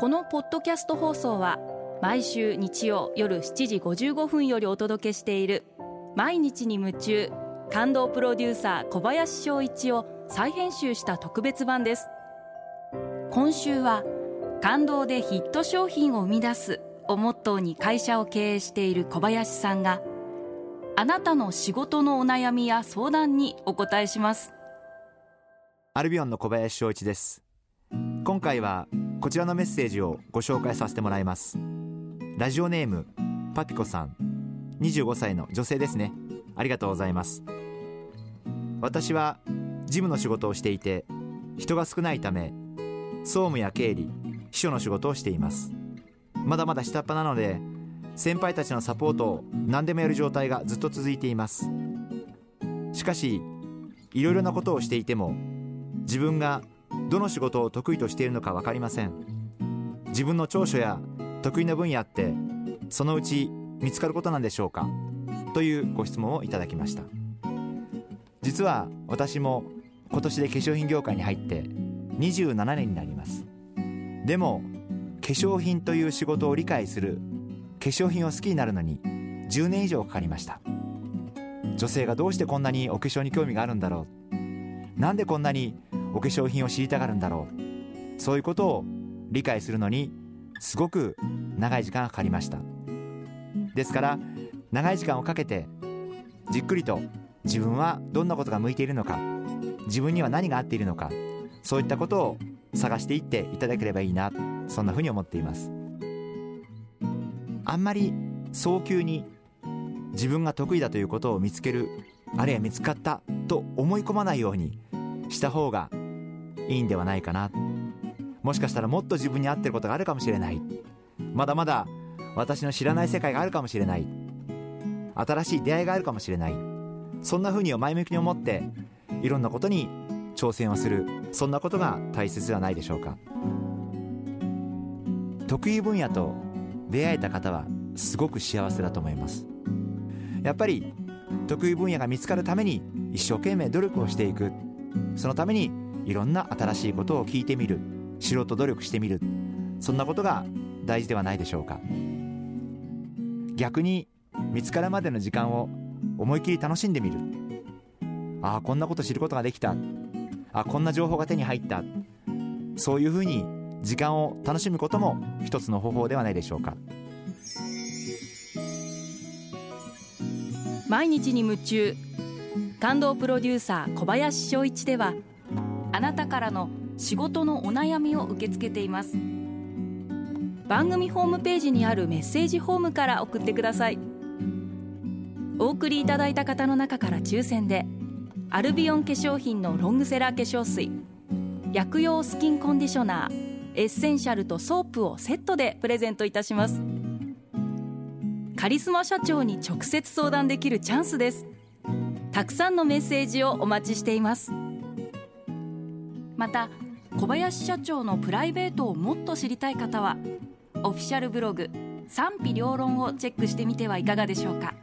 このポッドキャスト放送は毎週日曜夜7時55分よりお届けしている毎日に夢中感動プロデューサー小林翔一を再編集した特別版です。今週は感動でヒット商品を生み出すをモットーに会社を経営している小林さんがあなたの仕事のお悩みや相談にお答えします。アルビオンの小林翔一です。今回はこちらのメッセージをご紹介させてもらいます。ラジオネームパピコさん。25歳の女性ですね。ありがとうございます。私は事務の仕事をしていて人が少ないため総務や経理秘書の仕事をしています。まだまだ下っ端なので先輩たちのサポートを何でもやる状態がずっと続いています。しかしいろいろなことをしていても自分がどの仕事を得意としているのか分かりません。自分の長所や得意な分野ってそのうち見つかることなんでしょうか？というご質問をいただきました。実は私も今年で化粧品業界に入って27年になります。でも化粧品という仕事を理解する化粧品を好きになるのに10年以上かかりました。女性がどうしてこんなにお化粧に興味があるんだろう。なんでこんなにお化粧品を知りたがるんだろう。そういうことを理解するのにすごく長い時間がかかりました。ですから長い時間をかけてじっくりと自分はどんなことが向いているのか自分には何が合っているのかそういったことを探していっていただければいいなそんなふうに思っています。あんまり早急に自分が得意だということを見つけるあるいは見つかったと思い込まないようにした方がいいんではないかな。もしかしたらもっと自分に合ってることがあるかもしれない。まだまだ私の知らない世界があるかもしれない。新しい出会いがあるかもしれない。そんなふうに前向きに思っていろんなことに挑戦をする。そんなことが大切ではないでしょうか。得意分野と出会えた方はすごく幸せだと思います。やっぱり得意分野が見つかるために一生懸命努力をしていく。そのためにいろんな新しいことを聞いてみる。知ろうと努力してみる。そんなことが大事ではないでしょうか。逆に見つかるまでの時間を思い切り楽しんでみる。ああこんなこと知ることができた。あこんな情報が手に入った。そういうふうに時間を楽しむことも一つの方法ではないでしょうか。毎日に夢中。感動プロデューサー小林翔一ではあなたからの仕事のお悩みを受け付けています。番組ホームページにあるメッセージホームから送ってください。お送りいただいた方の中から抽選でアルビオン化粧品のロングセラー化粧水薬用スキンコンディショナーエッセンシャルとソープをセットでプレゼントいたします。カリスマ社長に直接相談できるチャンスです。たくさんのメッセージをお待ちしています。また小林社長のプライベートをもっと知りたい方はオフィシャルブログ賛否両論をチェックしてみてはいかがでしょうか。